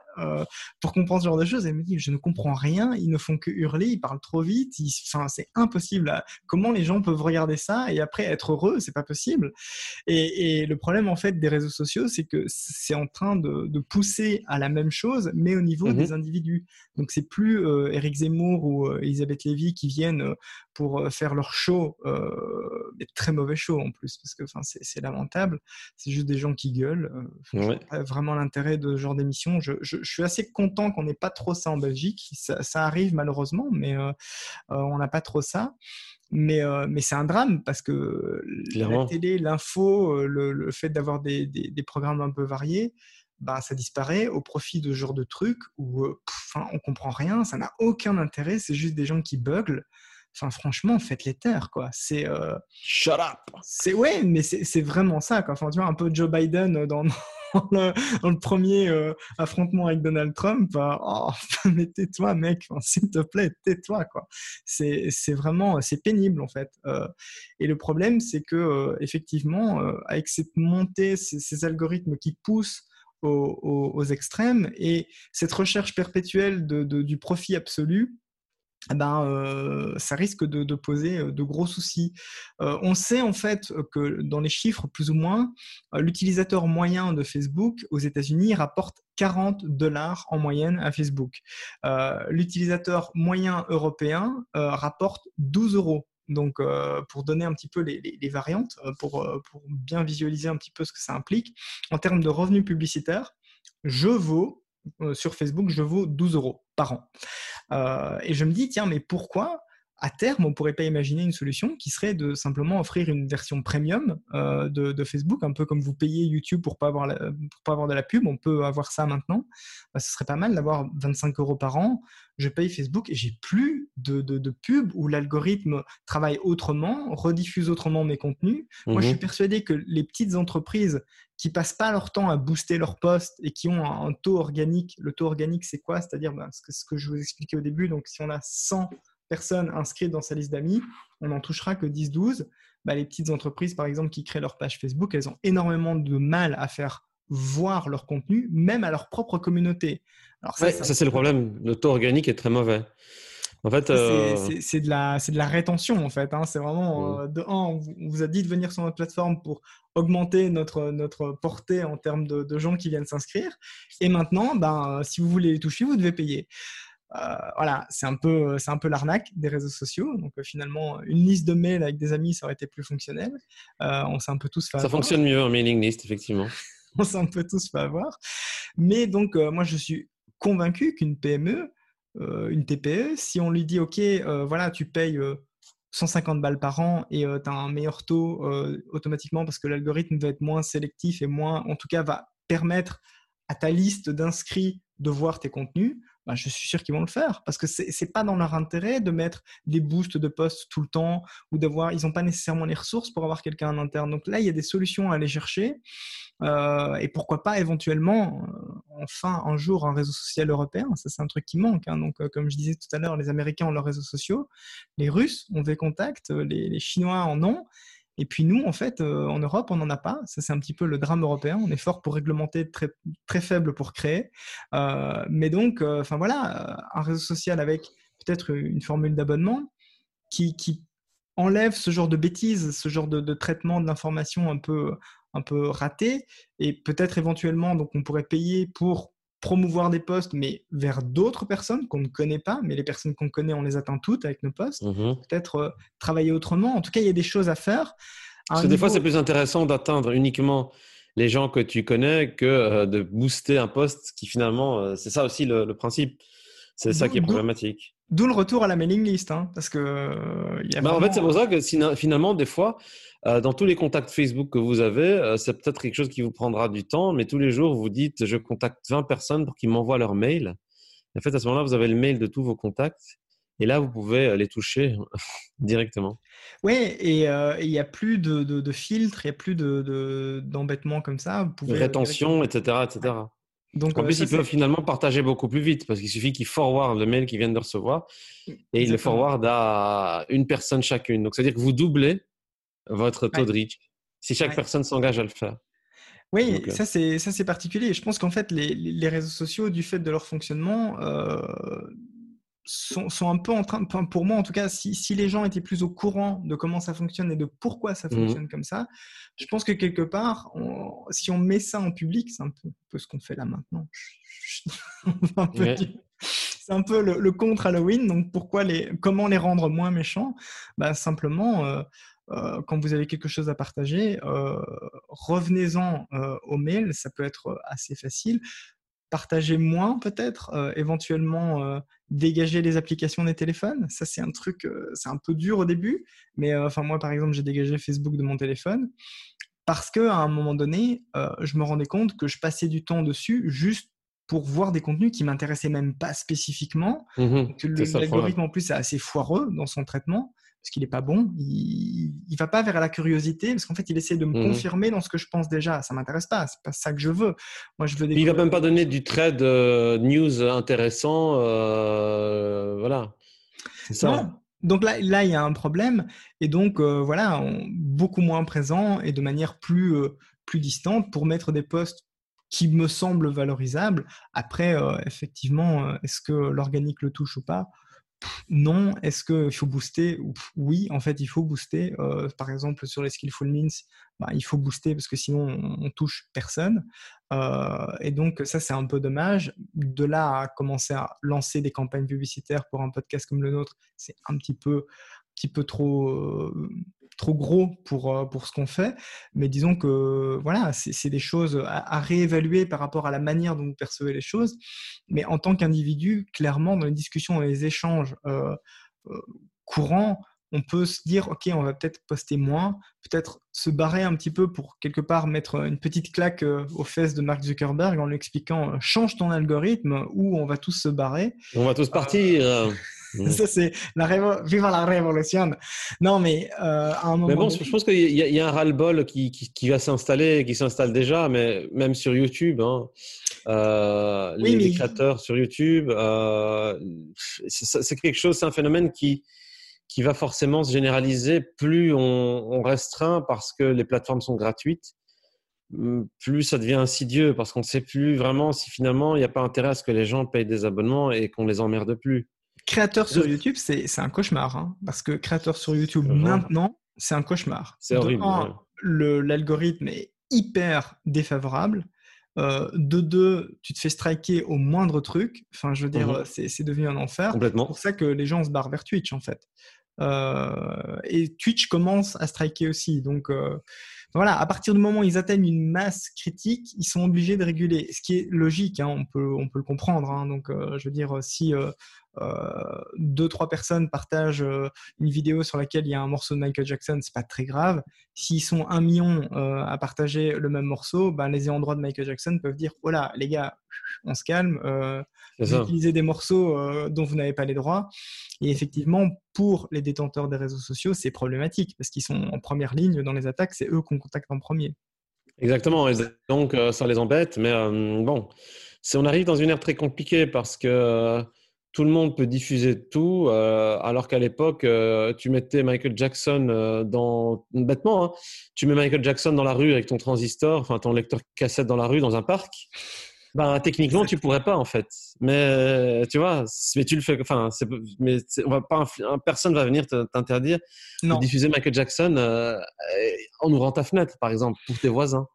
pour comprendre ce genre de choses. Elle me dit je ne comprends rien, ils ne font que hurler, ils parlent trop vite, enfin, c'est impossible. Comment les gens peuvent regarder ça et après être heureux, c'est pas possible. Et, le problème en fait des réseaux sociaux, c'est que c'est en train de, de pousser à la même chose, mais au niveau des mmh individus. Donc c'est plus euh, Eric Zemmour ou euh, Elisabeth Lévy qui viennent euh, pour faire leur show, mais très mauvais show en plus, parce que c'est lamentable. C'est juste des gens qui gueulent. vraiment l'intérêt de ce genre d'émission. Je, suis assez content qu'on n'ait pas trop ça en Belgique. Ça, arrive malheureusement, mais on n'a pas trop ça. Mais, mais c'est un drame parce que la télé, l'info, le, fait d'avoir des, des, programmes un peu variés, bah, ça disparaît au profit de ce genre de trucs où euh, enfin, on comprend rien, ça n'a aucun intérêt, c'est juste des gens qui buglent. Enfin, franchement, faites-les taire, quoi. C'est. Euh, Shut up! C'est, ouais, mais c'est vraiment ça, quoi. Enfin, tu vois, un peu Joe Biden dans, dans, le, premier euh, affrontement avec Donald Trump. oh, mais tais-toi, mec, s'il te plaît, tais-toi, quoi. C'est vraiment, c'est pénible, en fait. et le problème, c'est que, effectivement, avec cette montée, ces, ces algorithmes qui poussent aux, extrêmes. Et cette recherche perpétuelle de, du profit absolu, ben, euh, ça risque de, poser euh, de gros soucis. Euh, on sait en fait que dans les chiffres, plus ou moins, l'utilisateur moyen de Facebook aux États-Unis rapporte 40 dollars en moyenne à Facebook. l'utilisateur moyen européen rapporte 12 euros donc, pour donner un petit peu les, variantes, pour, pour, bien visualiser un petit peu ce que ça implique, en termes de revenus publicitaires, je vaux, sur Facebook, je vaux 12 euros par an. et je me dis, tiens, mais pourquoi à terme, on pourrait pas imaginer une solution qui serait de simplement offrir une version premium euh, de, Facebook, un peu comme vous payez YouTube pour pas avoir pas avoir de la pub. On peut avoir ça maintenant. Bah, ce serait pas mal d'avoir 25 euros par an. Je paye Facebook et j'ai plus de, de, pub où l'algorithme travaille autrement, rediffuse autrement mes contenus. Moi, je suis mhm. persuadé que les petites entreprises qui passent pas leur temps à booster leur poste et qui ont un, taux organique. Le taux organique, c'est quoi? C'est-à-dire ce, que, ce que je vous expliquais au début. Donc, si on a 100 personnes inscrites dans sa liste d'amis, on n'en touchera que 10-12. Bah, les petites entreprises, par exemple, qui créent leur page Facebook, elles ont énormément de mal à faire voir leur contenu, même à leur propre communauté. Alors ça, c'est le problème. Le taux organique est très mauvais. En fait, euh, c'est de la c'est de la rétention en fait. Hein. C'est vraiment mmh. euh, de un, on vous a dit de venir sur notre plateforme pour augmenter notre notre portée en termes de, de gens qui viennent s'inscrire. Et maintenant, ben si vous voulez les toucher, vous devez payer. Euh, voilà, c'est un peu, c'est un peu l'arnaque des réseaux sociaux. Donc euh, finalement, une liste de mails avec des amis, ça aurait été plus fonctionnel. Euh, on s'est un peu tous fait. Ça fonctionne mieux en mailing list, effectivement. on s'est un peu tous fait avoir. Mais donc, moi, je suis convaincu qu'une PME, une TPE, si on lui dit, OK, voilà, tu payes 150 balles par an et tu as un meilleur taux automatiquement parce que l'algorithme va être moins sélectif et moins, en tout cas, va permettre à ta liste d'inscrits de voir tes contenus, bah, je suis sûr qu'ils vont le faire parce que ce n'est pas dans leur intérêt de mettre des boosts de posts tout le temps ou d'avoir, ils n'ont pas nécessairement les ressources pour avoir quelqu'un en interne. Donc là, il y a des solutions à aller chercher euh, et pourquoi pas éventuellement, euh, enfin, un jour, un réseau social européen. Ça, c'est un truc qui manque. Hein. Donc, euh, comme je disais tout à l'heure, les Américains ont leurs réseaux sociaux, les Russes ont des contacts, les Chinois en ont. Et puis nous, en fait, euh, en Europe, on n'en a pas. Ça, c'est un petit peu le drame européen. On est fort pour réglementer, très, très faible pour créer. Euh, mais donc, euh, enfin voilà, un réseau social avec peut-être une formule d'abonnement qui, qui, enlève ce genre de bêtises, ce genre de, traitement de l'information un peu, un peu raté. Et peut-être éventuellement, donc on pourrait payer pour promouvoir des postes, mais vers d'autres personnes qu'on ne connaît pas, mais les personnes qu'on connaît, on les atteint toutes avec nos postes. Mhm. Peut-être euh, travailler autrement. En tout cas, il y a des choses à faire. Parce que des fois, c'est plus intéressant d'atteindre uniquement les gens que tu connais que euh, de booster un poste qui finalement, euh, c'est ça aussi le, principe. C'est ça qui est problématique. D'où le retour à la mailing list, hein, parce que. Bah, en fait, c'est pour ça que finalement, des fois, euh, dans tous les contacts Facebook que vous avez, euh, c'est peut-être quelque chose qui vous prendra du temps, mais tous les jours, vous dites je contacte 20 personnes pour qu'ils m'envoient leur mail. En fait, à ce moment-là, vous avez le mail de tous vos contacts. Et là, vous pouvez euh, les toucher directement. Oui, et il n'y a plus de, de, filtre, il n'y a plus d'embêtement de, comme ça. Vous pouvez Rétention, etc. etc. Donc, en plus, ils peuvent finalement partager beaucoup plus vite parce qu'il suffit qu'ils forwardent le mail qu'ils viennent de recevoir et ils le forwardent à une personne chacune. Donc, c'est-à-dire que vous doublez votre taux de reach, si chaque personne s'engage à le faire. Oui, euh ça c'est ça c'est particulier. Je pense qu'en fait les, les, réseaux sociaux, du fait de leur fonctionnement, euh, sont, sont, un peu en train, pour moi en tout cas, si, si, les gens étaient plus au courant de comment ça fonctionne et de pourquoi ça mmh fonctionne comme ça, je pense que quelque part, si on met ça en public, c'est un peu, ce qu'on fait là maintenant. c'est un peu le, contre Halloween. Donc pourquoi les, comment les rendre moins méchants? Bah, simplement. Euh, euh, quand vous avez quelque chose à partager, euh, revenez-en au mail, ça peut être assez facile. Partagez moins peut-être, éventuellement dégager les applications des téléphones. Ça c'est un truc, c'est un peu dur au début, mais enfin moi par exemple j'ai dégagé Facebook de mon téléphone parce que à un moment donné, je me rendais compte que je passais du temps dessus juste pour voir des contenus qui m'intéressaient même pas spécifiquement. Mmh l'algorithme en plus est assez foireux dans son traitement parce qu'il n'est pas bon. Il ne va pas vers la curiosité parce qu'en fait, il essaie de me mhm. confirmer dans ce que je pense déjà. Ça m'intéresse pas. C'est pas ça que je veux. Moi, je veux. Des... Il va même pas donner du trade euh, news intéressant. Euh, voilà. C'est ça. Donc là, là, il y a un problème. Et donc, euh, voilà, beaucoup moins présent et de manière plus, plus distante pour mettre des postes qui me semblent valorisables. Après, effectivement, est-ce que l'organique le touche ou pas? Non. Est-ce qu'il faut booster? Oui, en fait, il faut booster. Euh, par exemple, sur les Skillful Means, bah, il faut booster parce que sinon, on, touche personne. Euh, et donc, ça, c'est un peu dommage. De là à commencer à lancer des campagnes publicitaires pour un podcast comme le nôtre, c'est un petit peu, trop, euh, trop gros pour, euh, pour ce qu'on fait. Mais disons que voilà, c'est des choses à, réévaluer par rapport à la manière dont vous percevez les choses. Mais en tant qu'individu, clairement, dans les discussions et les échanges euh, courant, on peut se dire, OK, on va peut-être poster moins, peut-être se barrer un petit peu pour quelque part mettre une petite claque euh, aux fesses de Mark Zuckerberg en lui expliquant, euh, change ton algorithme ou on va tous se barrer. On va tous partir. Ça, c'est la révo... Viva la révolution. Non, mais euh, à un moment. Mais bon, je pense qu'il y, a un ras-le-bol qui, qui, va s'installer, qui s'installe déjà, mais même sur YouTube. Hein, les, créateurs sur YouTube, c'est quelque chose, c'est un phénomène qui, qui va forcément se généraliser. Plus on, restreint parce que les plateformes sont gratuites, mm, plus ça devient insidieux parce qu'on ne sait plus vraiment si finalement il n'y a pas intérêt à ce que les gens payent des abonnements et qu'on les emmerde plus. Créateur sur YouTube, c'est un cauchemar. Hein, parce que créateur sur YouTube maintenant, c'est un cauchemar. C'est horrible. L'algorithme est hyper défavorable. Euh, de deux, tu te fais striker au moindre truc. Enfin, je veux dire, mhm. c'est devenu un enfer. C'est pour ça que les gens se barrent vers Twitch, en fait. Euh, et Twitch commence à striker aussi. Donc euh, voilà, à partir du moment où ils atteignent une masse critique, ils sont obligés de réguler, ce qui est logique, hein, on, peut, on peut le comprendre. Hein. donc je veux dire, si deux, trois personnes partagent une vidéo sur laquelle il y a un morceau de Michael Jackson, c'est pas très grave. S'ils sont un million à partager le même morceau, ben, les ayants droit de Michael Jackson peuvent dire, oh là, les gars, on se calme, vous utilisez des morceaux dont vous n'avez pas les droits. Et effectivement, pour les détenteurs des réseaux sociaux, c'est problématique parce qu'ils sont en première ligne dans les attaques, c'est eux qu'on contacte en premier. Exactement, et donc euh, ça les embête, mais euh, bon, on arrive dans une ère très compliquée parce que euh, tout le monde peut diffuser tout, alors qu'à l'époque, tu mettais Michael Jackson dans, bêtement, hein, tu mets Michael Jackson dans la rue avec ton transistor, enfin ton lecteur cassette dans la rue, dans un parc, ben, techniquement, tu pourrais pas en fait. Mais tu vois, mais tu le fais. Enfin, mais on va pas. Personne va venir t'interdire de diffuser Michael Jackson euh, en ouvrant ta fenêtre, par exemple, pour tes voisins.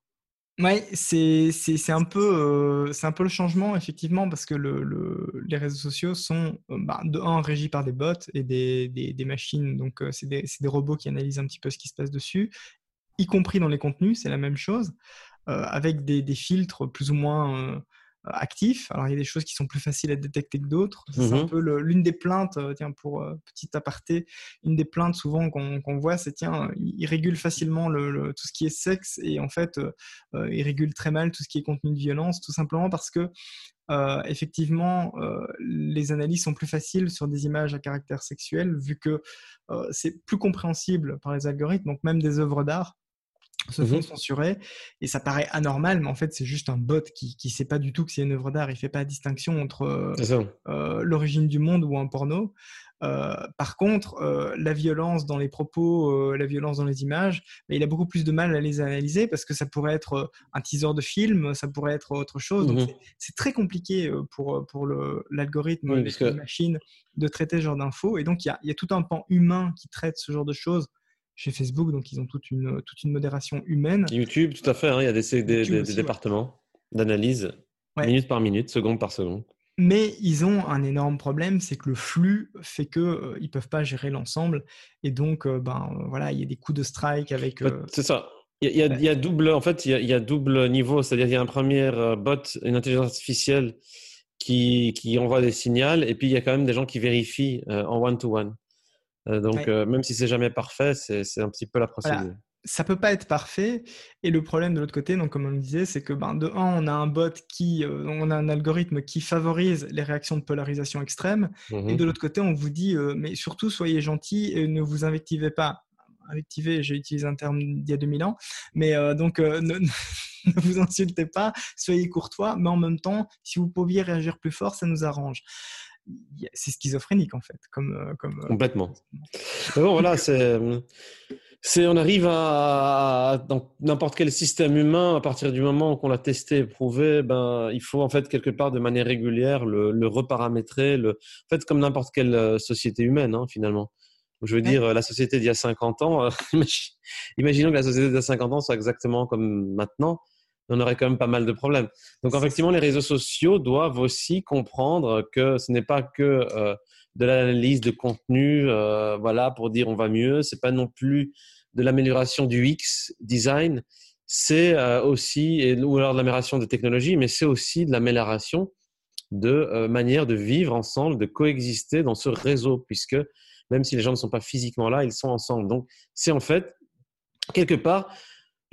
Oui, c'est un, peu, euh, c'est un peu le changement, effectivement, parce que le, les réseaux sociaux sont, euh, bah, de un, régis par des bots et des, des, machines. Donc, c'est des, des, robots qui analysent un petit peu ce qui se passe dessus, y compris dans les contenus, c'est la même chose. Euh, avec des, filtres plus ou moins euh, actifs. Alors, il y a des choses qui sont plus faciles à détecter que d'autres. C'est un mmh peu l'une des plaintes, euh, tiens, pour petit aparté, une des plaintes souvent qu'on voit, c'est tiens, il régule facilement le, tout ce qui est sexe et en fait, il régule très mal tout ce qui est contenu de violence, tout simplement parce que effectivement, les analyses sont plus faciles sur des images à caractère sexuel, vu que c'est plus compréhensible par les algorithmes, donc même des œuvres d'art se mmh font censurer et ça paraît anormal mais en fait c'est juste un bot qui ne sait pas du tout que c'est une œuvre d'art. Il fait pas la distinction entre euh, euh, l'origine du monde ou un porno. Euh, par contre la violence dans les propos la violence dans les images il a beaucoup plus de mal à les analyser parce que ça pourrait être un teaser de film ça pourrait être autre chose. Donc mmh c'est très compliqué pour, pour l'algorithme oui, les machines de traiter ce genre d'infos. Et donc il y a, y a tout un pan humain qui traite ce genre de choses chez Facebook, donc ils ont toute une, toute une modération humaine. YouTube, tout à fait, hein, il y a des, des, départements d'analyse, minute par minute, seconde par seconde. Mais ils ont un énorme problème, c'est que le flux fait qu'ils euh, ne peuvent pas gérer l'ensemble. Et donc, euh, ben, voilà, il y a des coups de strike avec. Euh, c'est ça. Il y, a, il y, a, double, en fait, il y a, il y a double niveau, c'est-à-dire il y a un premier bot, une intelligence artificielle qui, qui envoie des signaux, et puis il y a quand même des gens qui vérifient en one-to-one. Euh, donc, euh, même si c'est jamais parfait, c'est un petit peu la procédure. Ça Ça peut pas être parfait. Et le problème de l'autre côté, donc comme on le disait, c'est que ben, de un, on a un bot qui, euh, on a un algorithme qui favorise les réactions de polarisation extrême. Et mmh de l'autre côté, on vous dit, mais surtout soyez gentil et ne vous invectivez pas. Invectiver, j'ai utilisé un terme d'il y a 2000 ans, mais donc ne, ne, vous insultez pas, soyez courtois, mais en même temps, si vous pouviez réagir plus fort, ça nous arrange c'est schizophrénique en fait. Comme, euh, comme, euh, Complètement. bon, voilà, c'est, on arrive à, dans n'importe quel système humain, à partir du moment qu'on l'a testé et prouvé, ben, il faut en fait quelque part de manière régulière le, le reparamétrer, le, en fait comme n'importe quelle euh, société humaine hein, finalement. Je veux dire, la société d'il y a 50 ans, imaginons que la société d'il y a 50 ans soit exactement comme maintenant on aurait quand même pas mal de problèmes. Donc, effectivement, les réseaux sociaux doivent aussi comprendre que ce n'est pas que euh, de l'analyse de contenu, euh, voilà, pour dire on va mieux. C'est pas non plus de l'amélioration du X design. C'est euh, aussi, ou alors de l'amélioration de technologie, mais c'est aussi de l'amélioration de manière de vivre ensemble, de coexister dans ce réseau, puisque même si les gens ne sont pas physiquement là, ils sont ensemble. Donc, c'est en fait, quelque part,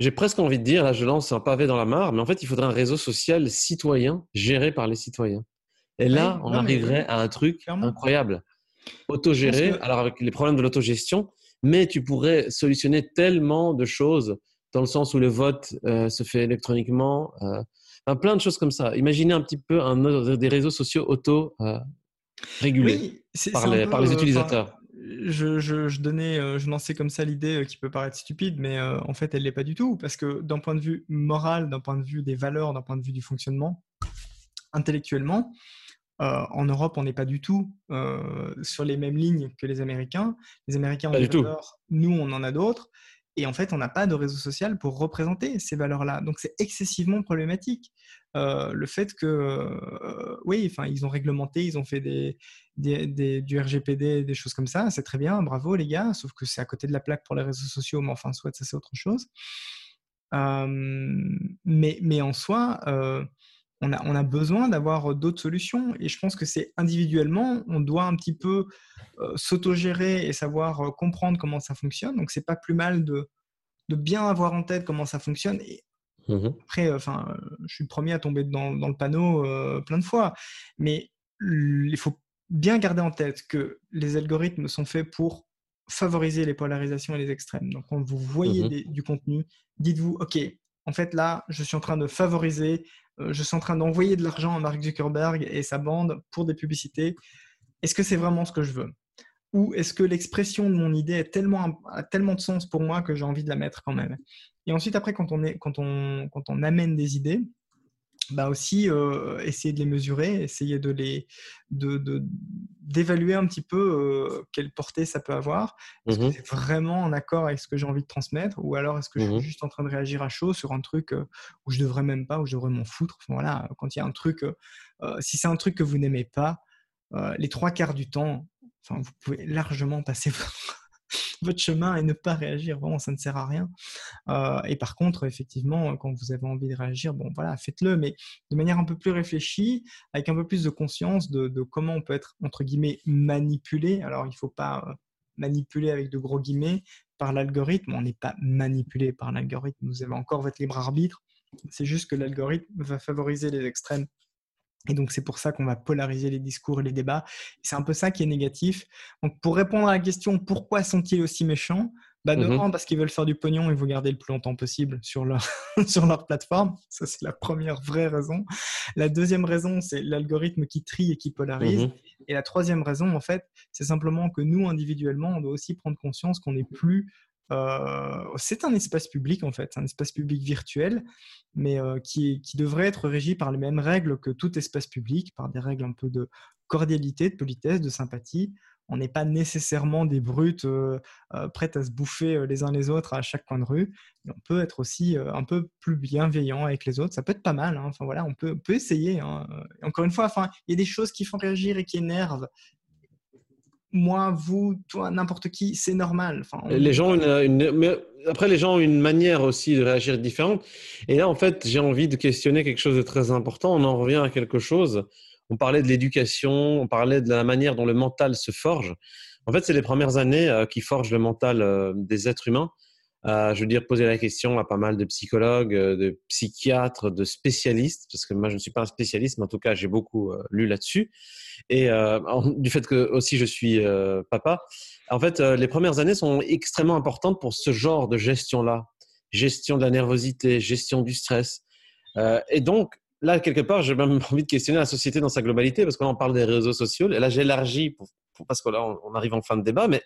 j'ai presque envie de dire, là je lance un pavé dans la mare, mais en fait, il faudrait un réseau social citoyen géré par les citoyens. Et là, on arriverait à un truc incroyable. Autogéré, alors avec les problèmes de l'autogestion, mais tu pourrais solutionner tellement de choses dans le sens où le vote euh, se fait électroniquement, euh, plein de choses comme ça. Imaginez un petit peu un, des réseaux sociaux auto-régulés les, par, les, utilisateurs. Je, je, donnais, euh, je lançais comme ça l'idée qui peut paraître stupide, mais en fait, elle l'est pas du tout, parce que d'un point de vue moral, d'un point de vue des valeurs, d'un point de vue du fonctionnement, intellectuellement, en Europe, on n'est pas du tout sur les mêmes lignes que les Américains. Les Américains ont des valeurs, nous, on en a d'autres. Et en fait, on n'a pas de réseau social pour représenter ces valeurs-là. Donc, c'est excessivement problématique. Euh, le fait que, euh, oui, enfin, ils ont réglementé, ils ont fait des, du RGPD, des choses comme ça, c'est très bien, bravo les gars, sauf que c'est à côté de la plaque pour les réseaux sociaux, mais enfin, soit ça, c'est autre chose. Euh, mais, mais en soi, on a, besoin d'avoir d'autres solutions. Et je pense que c'est individuellement, on doit un petit peu s'autogérer et savoir comprendre comment ça fonctionne. Donc, c'est pas plus mal de, bien avoir en tête comment ça fonctionne. Et mmh après, euh, enfin, je suis le premier à tomber dans, le panneau plein de fois. Mais il faut bien garder en tête que les algorithmes sont faits pour favoriser les polarisations et les extrêmes. Donc, quand vous voyez mmh du contenu, dites-vous, OK, en fait, là, je suis en train de favoriser euh, je suis en train d'envoyer de l'argent à Mark Zuckerberg et sa bande pour des publicités. Est-ce que c'est vraiment ce que je veux? Ou est-ce que l'expression de mon idée est tellement, a tellement de sens pour moi que j'ai envie de la mettre quand même? Et ensuite, après, quand on, est, quand on, quand on amène des idées, bah aussi euh, essayer de les mesurer, essayer de les de, d'évaluer un petit peu euh, quelle portée ça peut avoir. Est-ce que mmh c'est vraiment en accord avec ce que j'ai envie de transmettre ou alors est-ce que je suis mmh juste en train de réagir à chaud sur un truc euh, où je devrais même pas, où je devrais m'en foutre? voilà, quand il y a un truc, si c'est un truc que vous n'aimez pas, les trois quarts du temps, enfin vous pouvez largement passer votre chemin et ne pas réagir. Vraiment, ça ne sert à rien. Euh, et par contre, effectivement, quand vous avez envie de réagir, bon, voilà, faites-le, mais de manière un peu plus réfléchie, avec un peu plus de conscience de, comment on peut être, entre guillemets, manipulé. Alors, il ne faut pas euh, manipuler avec de gros guillemets par l'algorithme. On n'est pas manipulé par l'algorithme. Vous avez encore votre libre arbitre. C'est juste que l'algorithme va favoriser les extrêmes et donc, c'est pour ça qu'on va polariser les discours et les débats. C'est un peu ça qui est négatif. Donc, pour répondre à la question pourquoi sont-ils aussi méchants? Bah, De mmh parce qu'ils veulent faire du pognon et vous garder le plus longtemps possible sur leur, sur leur plateforme. Ça, c'est la première vraie raison. La deuxième raison, c'est l'algorithme qui trie et qui polarise. Mmh et la troisième raison, en fait, c'est simplement que nous, individuellement, on doit aussi prendre conscience qu'on n'est plus euh, c'est un espace public en fait, un espace public virtuel, mais euh, qui, qui, devrait être régi par les mêmes règles que tout espace public, par des règles un peu de cordialité, de politesse, de sympathie. On n'est pas nécessairement des brutes euh, prêtes à se bouffer les uns les autres à chaque coin de rue. on peut être aussi un peu plus bienveillant avec les autres. Ça peut être pas mal. Hein. Enfin voilà, on peut, peut essayer. Hein. Encore une fois, enfin, il y a des choses qui font réagir et qui énervent moi, vous, toi, n'importe qui, c'est normal. Les gens, une, après, les gens ont une manière aussi de réagir différente. Et là, en fait, j'ai envie de questionner quelque chose de très important. On en revient à quelque chose. On parlait de l'éducation, on parlait de la manière dont le mental se forge. En fait, c'est les premières années euh, qui forgent le mental euh, des êtres humains. Euh, je veux dire, poser la question à pas mal de psychologues, de psychiatres, de spécialistes, parce que moi, je ne suis pas un spécialiste, mais en tout cas, j'ai beaucoup lu là-dessus. Et euh, du fait que aussi je suis euh, papa, en fait, euh, les premières années sont extrêmement importantes pour ce genre de gestion-là. Gestion de la nervosité, gestion du stress. et donc, là, quelque part, j'ai même envie de questionner la société dans sa globalité, parce qu'on parle des réseaux sociaux. Et là, j'élargis, parce que là, on, arrive en fin de débat, mais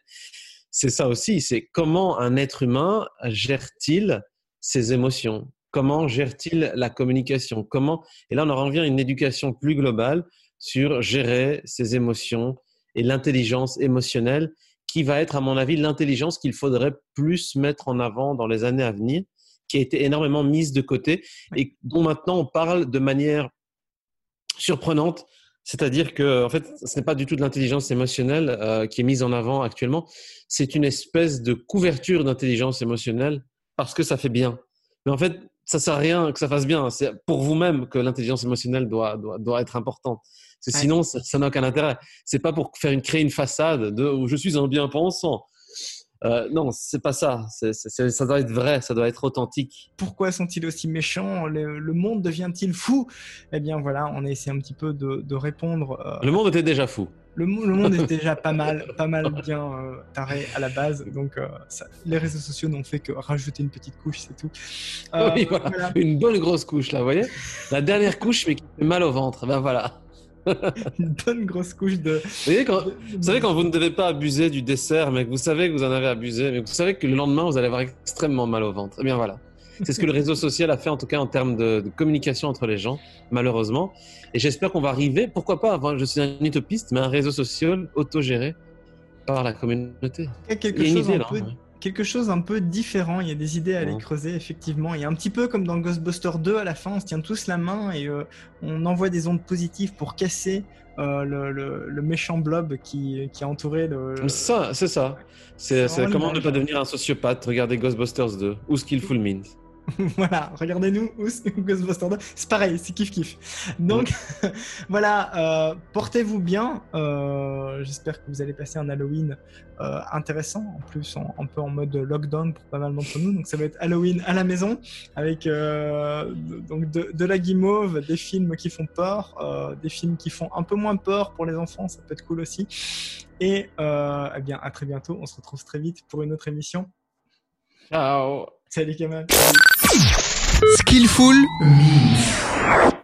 c'est ça aussi, c'est comment un être humain gère-t-il ses émotions? Comment gère-t-il la communication? Comment Et là, on en revient à une éducation plus globale sur gérer ses émotions et l'intelligence émotionnelle, qui va être, à mon avis, l'intelligence qu'il faudrait plus mettre en avant dans les années à venir, qui a été énormément mise de côté et dont maintenant on parle de manière surprenante. C'est-à-dire que, en fait, ce n'est pas du tout de l'intelligence émotionnelle euh, qui est mise en avant actuellement. C'est une espèce de couverture d'intelligence émotionnelle parce que ça fait bien. Mais en fait, ça sert à rien que ça fasse bien. C'est pour vous-même que l'intelligence émotionnelle doit, doit, doit, être importante. sinon, ça n'a aucun intérêt. C'est pas pour faire une, créer une façade de où je suis un bien-pensant. Euh, non, c'est pas ça. ça doit être vrai, ça doit être authentique. Pourquoi sont-ils aussi méchants? Le, monde devient-il fou? Eh bien voilà, on a essayé un petit peu de, répondre. Euh, le monde était déjà fou. Le, monde était déjà pas mal, pas mal bien euh, taré à la base. Donc les réseaux sociaux n'ont fait que rajouter une petite couche, c'est tout. oui, voilà. Une bonne grosse couche là, vous voyez? La dernière couche, mais qui fait mal au ventre. Ben voilà. une bonne grosse couche de. Vous, savez, quand vous ne devez pas abuser du dessert, mais que vous savez que vous en avez abusé, mais que vous savez que le lendemain, vous allez avoir extrêmement mal au ventre. Eh bien voilà. C'est ce que le réseau social a fait, en tout cas en termes de, communication entre les gens, malheureusement. Et j'espère qu'on va arriver, pourquoi pas, je suis un utopiste, mais un réseau social autogéré par la communauté. Il y a quelque chose idée, peu quelque chose un peu différent. Il y a des idées à aller creuser, effectivement. A un petit peu comme dans Ghostbusters 2 à la fin, on se tient tous la main et euh, on envoie des ondes positives pour casser euh, le, méchant blob qui, qui a entouré le. Ça, c'est ça. C'est comment ne pas devenir un sociopathe. Regardez Ghostbusters 2 ou Skillful Means. voilà, regardez-nous Ghostbusters 2. C'est pareil, c'est kiff kiff. Donc voilà, euh, portez-vous bien. Euh, j'espère que vous allez passer un Halloween euh, intéressant. En plus, un peu en mode lockdown pour pas mal d'entre nous. Donc ça va être Halloween à la maison avec donc de, la guimauve, des films qui font peur, des films qui font un peu moins peur pour les enfants. Ça peut être cool aussi. Et eh bien, à très bientôt. On se retrouve très vite pour une autre émission. Ciao Salut Kamal. Skillful